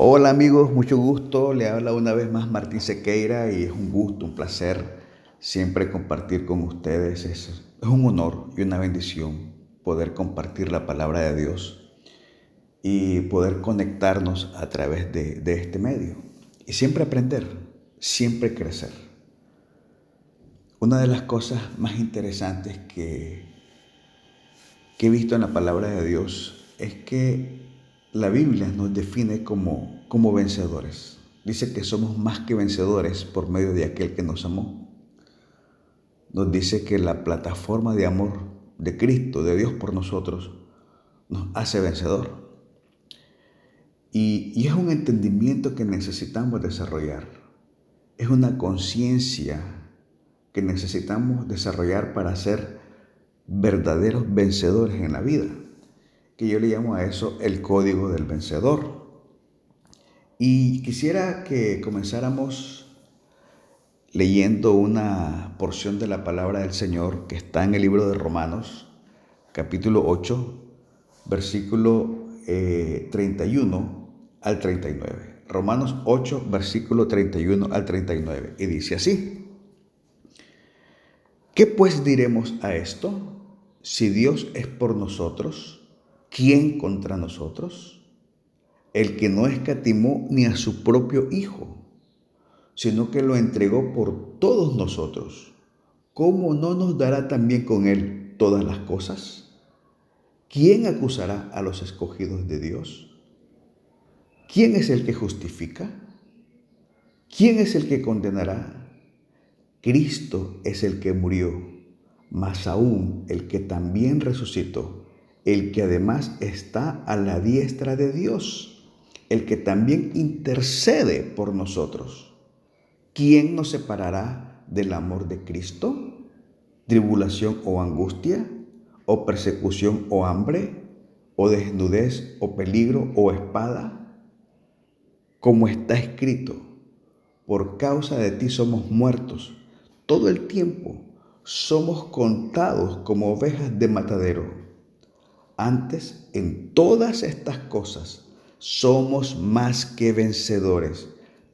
Hola amigos, mucho gusto. Le habla una vez más Martín Sequeira y es un gusto, un placer siempre compartir con ustedes. Es, un honor y una bendición poder compartir la palabra de Dios y poder conectarnos a través de, este medio. Y siempre aprender, siempre crecer. Una de las cosas más interesantes que he visto en la palabra de Dios es que la Biblia nos define como, como vencedores. Dice que somos más que vencedores por medio de aquel que nos amó. Nos dice que la plataforma de amor de Cristo, de Dios por nosotros, nos hace vencedor. Y, y es un entendimiento que necesitamos desarrollar. Es una conciencia que necesitamos desarrollar para ser verdaderos vencedores en la vida que yo le llamo a eso el código del vencedor. Y quisiera que comenzáramos leyendo una porción de la palabra del Señor que está en el libro de Romanos, capítulo 8, versículo 31 eh, al 39. Romanos 8, versículo 31 al 39. Y dice así. ¿Qué pues diremos a esto? Si Dios es por nosotros, ¿quién contra nosotros? El que no escatimó ni a su propio Hijo, sino que lo entregó por todos nosotros. ¿Cómo no nos dará también con Él todas las cosas? ¿Quién acusará a los escogidos de Dios? ¿Quién es el que justifica? ¿Quién es el que condenará? Cristo es el que murió, más aún el que también resucitó el que además está a la diestra de Dios, el que también intercede por nosotros. ¿Quién nos separará del amor de Cristo? ¿Tribulación o angustia? ¿O persecución o hambre? ¿O desnudez o peligro o espada? Como está escrito, por causa de ti somos muertos todo el tiempo, somos contados como ovejas de matadero. Antes, en todas estas cosas, somos más que vencedores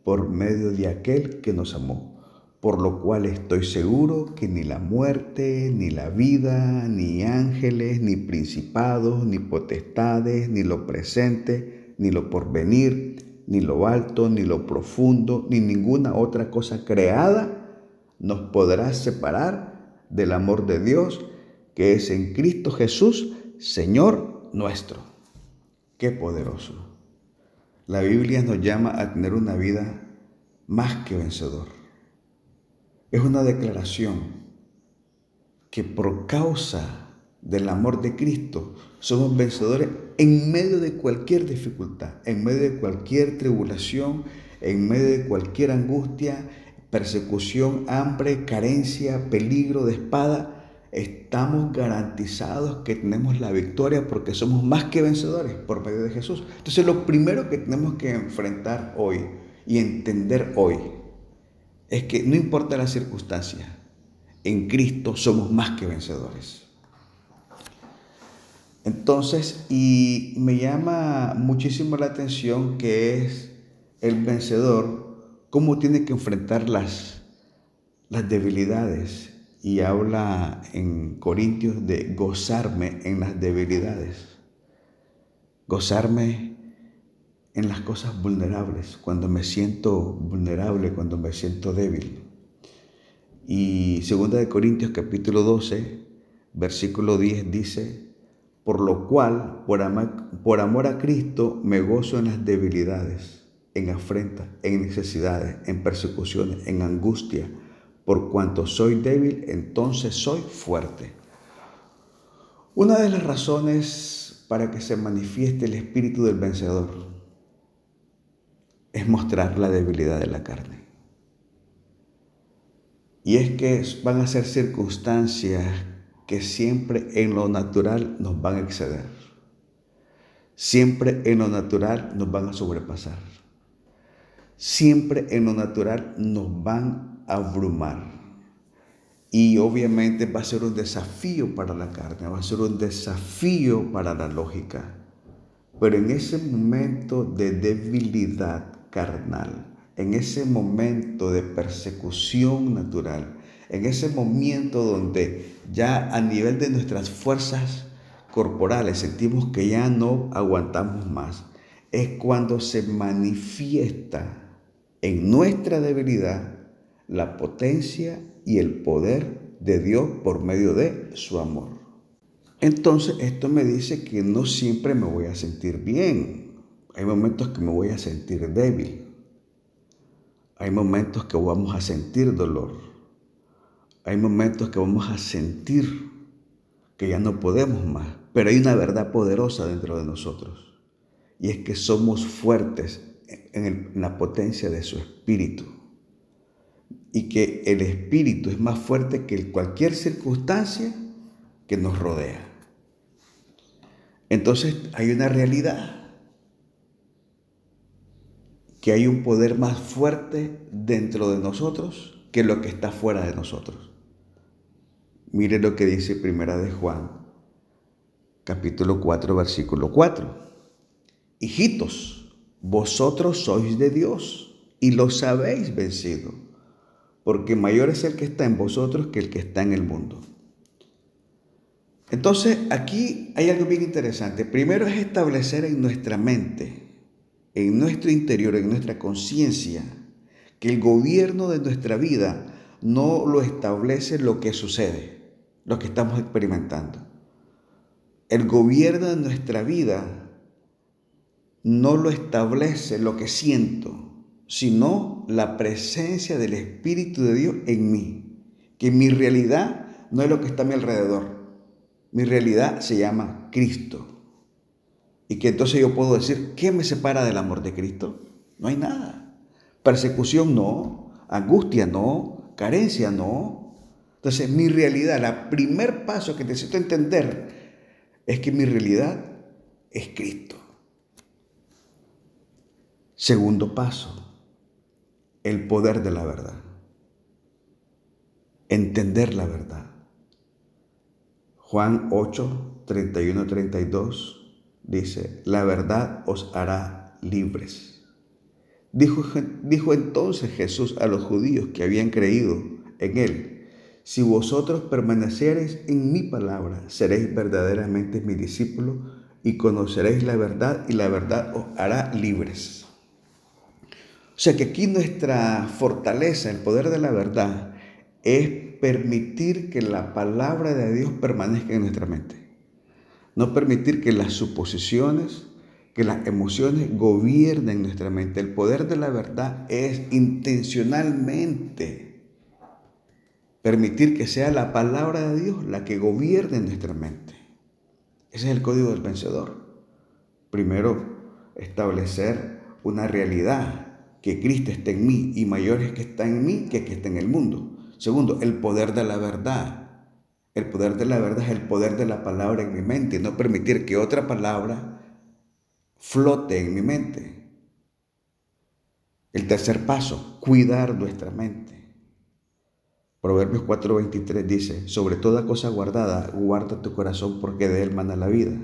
por medio de aquel que nos amó, por lo cual estoy seguro que ni la muerte, ni la vida, ni ángeles, ni principados, ni potestades, ni lo presente, ni lo porvenir, ni lo alto, ni lo profundo, ni ninguna otra cosa creada nos podrá separar del amor de Dios que es en Cristo Jesús, Señor nuestro. Qué poderoso. La Biblia nos llama a tener una vida más que vencedor. Es una declaración que por causa del amor de Cristo somos vencedores en medio de cualquier dificultad, en medio de cualquier tribulación, en medio de cualquier angustia, persecución, hambre, carencia, peligro de espada estamos garantizados que tenemos la victoria porque somos más que vencedores por medio de Jesús. Entonces lo primero que tenemos que enfrentar hoy y entender hoy es que no importa la circunstancia, en Cristo somos más que vencedores. Entonces, y me llama muchísimo la atención que es el vencedor, cómo tiene que enfrentar las, las debilidades, y habla en Corintios de gozarme en las debilidades, gozarme en las cosas vulnerables, cuando me siento vulnerable, cuando me siento débil. Y segunda de Corintios capítulo 12, versículo 10 dice, por lo cual, por amor, por amor a Cristo, me gozo en las debilidades, en afrentas, en necesidades, en persecuciones, en angustia, por cuanto soy débil, entonces soy fuerte. Una de las razones para que se manifieste el espíritu del vencedor es mostrar la debilidad de la carne. Y es que van a ser circunstancias que siempre en lo natural nos van a exceder. Siempre en lo natural nos van a sobrepasar. Siempre en lo natural nos van abrumar. Y obviamente va a ser un desafío para la carne, va a ser un desafío para la lógica. Pero en ese momento de debilidad carnal, en ese momento de persecución natural, en ese momento donde ya a nivel de nuestras fuerzas corporales sentimos que ya no aguantamos más, es cuando se manifiesta en nuestra debilidad la potencia y el poder de Dios por medio de su amor. Entonces esto me dice que no siempre me voy a sentir bien. Hay momentos que me voy a sentir débil. Hay momentos que vamos a sentir dolor. Hay momentos que vamos a sentir que ya no podemos más. Pero hay una verdad poderosa dentro de nosotros. Y es que somos fuertes en, la potencia de su espíritu. Y que el espíritu es más fuerte que cualquier circunstancia que nos rodea. Entonces hay una realidad que hay un poder más fuerte dentro de nosotros que lo que está fuera de nosotros. Mire lo que dice Primera de Juan, capítulo 4, versículo 4. Hijitos, vosotros sois de Dios y los habéis vencido, porque mayor es el que está en vosotros que el que está en el mundo. Entonces, aquí hay algo bien interesante. Primero es establecer en nuestra mente en nuestro interior, en nuestra conciencia, que el gobierno de nuestra vida no lo establece lo que sucede, lo que estamos experimentando. El gobierno de nuestra vida no lo establece lo que siento, sino la presencia del Espíritu de Dios en mí. Que mi realidad no es lo que está a mi alrededor. Mi realidad se llama Cristo. Y que entonces yo puedo decir, ¿qué me separa del amor de Cristo? No hay nada. Persecución no, angustia no, carencia no. Entonces mi realidad, el primer paso que necesito entender es que mi realidad es Cristo. Segundo paso, el poder de la verdad. Entender la verdad. Juan 8, 31, 32 dice, la verdad os hará libres. Dijo, dijo entonces Jesús a los judíos que habían creído en él, si vosotros permaneciereis en mi palabra, seréis verdaderamente mi discípulo y conoceréis la verdad y la verdad os hará libres. O sea que aquí nuestra fortaleza, el poder de la verdad, es permitir que la palabra de Dios permanezca en nuestra mente. No permitir que las suposiciones, que las emociones gobiernen nuestra mente. El poder de la verdad es intencionalmente permitir que sea la palabra de Dios la que gobierne nuestra mente. Ese es el código del vencedor. Primero, establecer una realidad, que Cristo esté en mí y mayor es que está en mí que que está en el mundo. Segundo, el poder de la verdad el poder de la verdad es el poder de la palabra en mi mente, no permitir que otra palabra flote en mi mente. El tercer paso, cuidar nuestra mente. Proverbios 4:23 dice, sobre toda cosa guardada, guarda tu corazón porque de él mana la vida.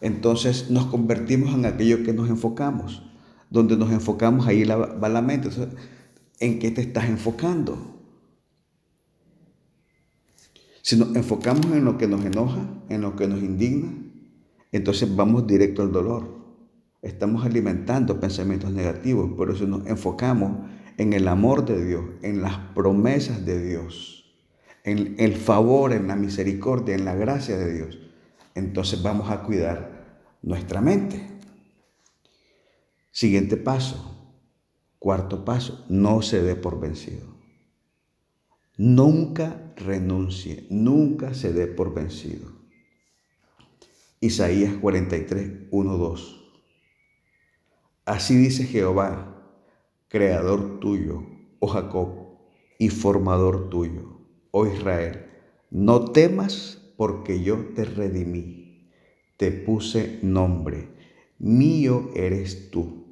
Entonces nos convertimos en aquello que nos enfocamos. Donde nos enfocamos, ahí va la mente. ¿En qué te estás enfocando? Si nos enfocamos en lo que nos enoja, en lo que nos indigna, entonces vamos directo al dolor. Estamos alimentando pensamientos negativos, por eso nos enfocamos en el amor de Dios, en las promesas de Dios, en el favor, en la misericordia, en la gracia de Dios. Entonces vamos a cuidar nuestra mente. Siguiente paso, cuarto paso, no se dé por vencido. Nunca renuncie, nunca se dé por vencido. Isaías 43, 1, 2. Así dice Jehová, creador tuyo, oh Jacob, y formador tuyo, oh Israel. No temas porque yo te redimí, te puse nombre, mío eres tú.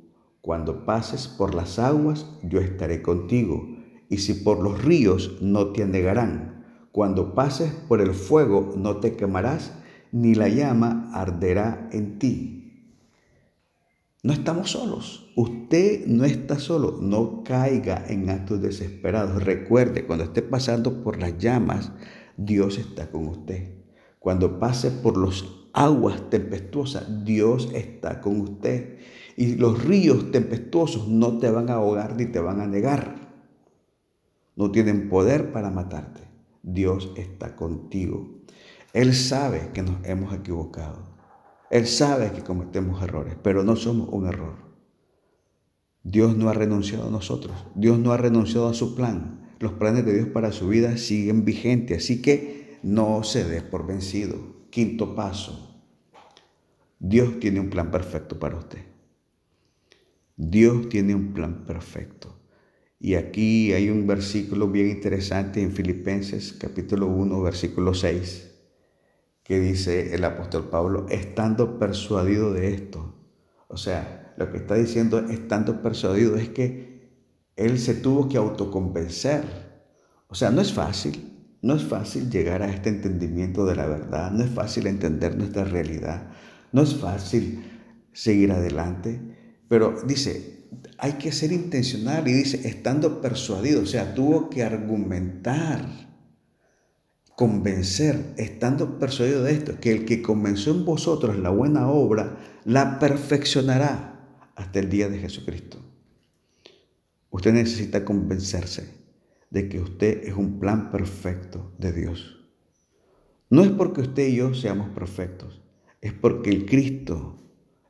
Cuando pases por las aguas, yo estaré contigo y si por los ríos no te anegarán. Cuando pases por el fuego no te quemarás, ni la llama arderá en ti. no estamos solos. Usted no está solo. No caiga en actos desesperados. Recuerde, cuando esté pasando por las llamas, Dios está con usted. Cuando pase por las aguas tempestuosas, Dios está con usted. Y los ríos tempestuosos no te van a ahogar ni te van a negar. No tienen poder para matarte. Dios está contigo. Él sabe que nos hemos equivocado. Él sabe que cometemos errores, pero no somos un error. Dios no ha renunciado a nosotros. Dios no ha renunciado a su plan. Los planes de Dios para su vida siguen vigentes, así que no se dé por vencido. Quinto paso. Dios tiene un plan perfecto para usted. Dios tiene un plan perfecto. Y aquí hay un versículo bien interesante en Filipenses capítulo 1, versículo 6 que dice el apóstol Pablo, estando persuadido de esto. O sea, lo que está diciendo estando persuadido es que él se tuvo que autoconvencer. O sea, no es fácil, no es fácil llegar a este entendimiento de la verdad, no es fácil entender nuestra realidad, no es fácil seguir adelante, pero dice, hay que ser intencional y dice, estando persuadido, o sea, tuvo que argumentar convencer, estando persuadido de esto, que el que comenzó en vosotros la buena obra, la perfeccionará hasta el día de Jesucristo. Usted necesita convencerse de que usted es un plan perfecto de Dios. No es porque usted y yo seamos perfectos, es porque el Cristo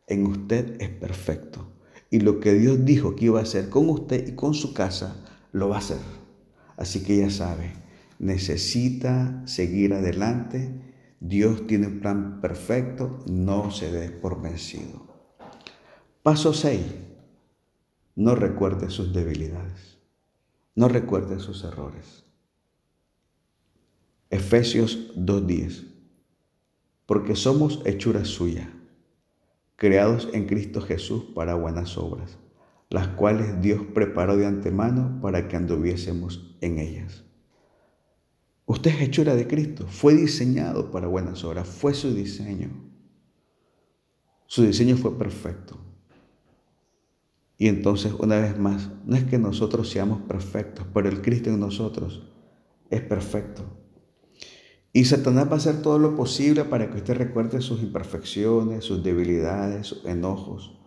en usted es perfecto. Y lo que Dios dijo que iba a hacer con usted y con su casa, lo va a hacer. Así que ya sabe, necesita seguir adelante. Dios tiene un plan perfecto, no se dé por vencido. Paso 6. No recuerde sus debilidades. No recuerde sus errores. Efesios 2.10. Porque somos hechura suya, creados en Cristo Jesús para buenas obras, las cuales Dios preparó de antemano para que anduviésemos en ellas. Usted es hechura de Cristo, fue diseñado para buenas obras, fue su diseño. Su diseño fue perfecto. Y entonces, una vez más, no es que nosotros seamos perfectos, pero el Cristo en nosotros es perfecto. Y Satanás va a hacer todo lo posible para que usted recuerde sus imperfecciones, sus debilidades, sus enojos,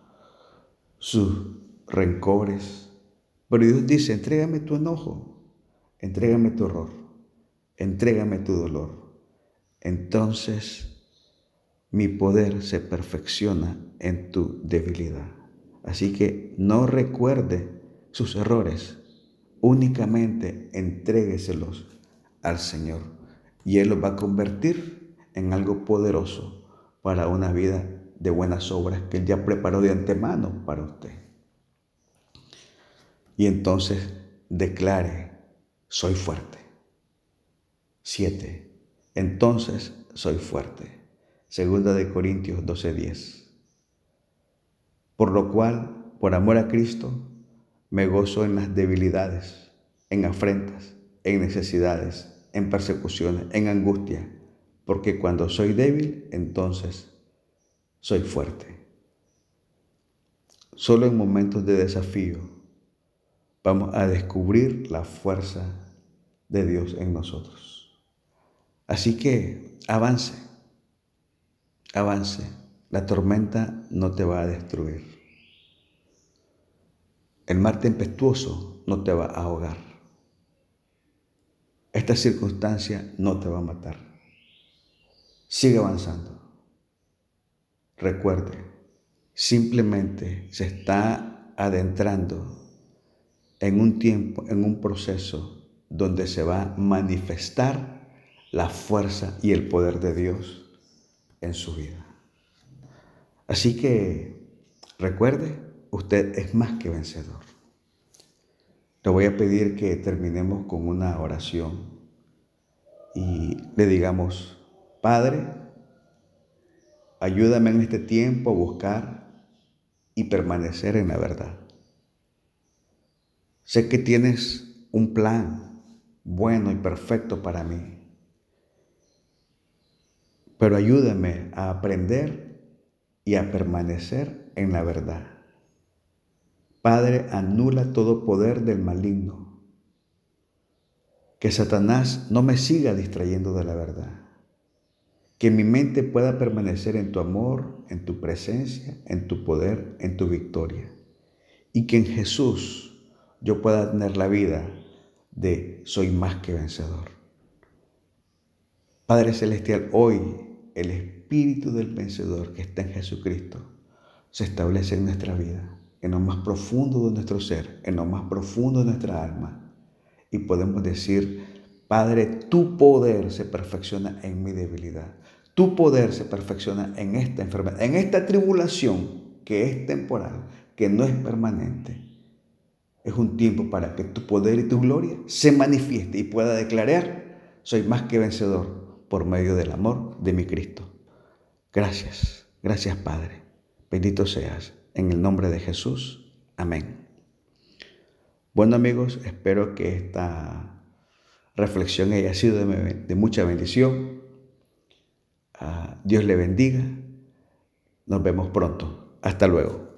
sus rencores. Pero Dios dice, entrégame tu enojo, entrégame tu horror entrégame tu dolor. Entonces mi poder se perfecciona en tu debilidad. Así que no recuerde sus errores, únicamente entrégueselos al Señor y Él los va a convertir en algo poderoso para una vida de buenas obras que Él ya preparó de antemano para usted. Y entonces declare, soy fuerte. 7. Entonces soy fuerte. Segunda de Corintios 12:10. Por lo cual, por amor a Cristo, me gozo en las debilidades, en afrentas, en necesidades, en persecuciones, en angustia, porque cuando soy débil, entonces soy fuerte. Solo en momentos de desafío vamos a descubrir la fuerza de Dios en nosotros. Así que avance, avance. La tormenta no te va a destruir. El mar tempestuoso no te va a ahogar. Esta circunstancia no te va a matar. Sigue avanzando. Recuerde, simplemente se está adentrando en un tiempo, en un proceso donde se va a manifestar la fuerza y el poder de Dios en su vida. Así que recuerde, usted es más que vencedor. Le voy a pedir que terminemos con una oración y le digamos, Padre, ayúdame en este tiempo a buscar y permanecer en la verdad. Sé que tienes un plan bueno y perfecto para mí pero ayúdame a aprender y a permanecer en la verdad. Padre, anula todo poder del maligno. Que Satanás no me siga distrayendo de la verdad. Que mi mente pueda permanecer en tu amor, en tu presencia, en tu poder, en tu victoria. Y que en Jesús yo pueda tener la vida de soy más que vencedor. Padre Celestial, hoy el Espíritu del vencedor que está en Jesucristo se establece en nuestra vida en lo más profundo de nuestro ser, en lo más profundo de nuestra alma. Y podemos decir, Padre, tu poder se perfecciona en mi debilidad. Tu poder se perfecciona en esta enfermedad, en esta tribulación que es temporal, que no es permanente. Es un tiempo para que tu poder y tu gloria se manifieste y pueda declarar, soy más que vencedor por medio del amor de mi Cristo. Gracias, gracias Padre. Bendito seas. En el nombre de Jesús. Amén. Bueno amigos, espero que esta reflexión haya sido de, mucha bendición. Ah, Dios le bendiga. Nos vemos pronto. Hasta luego.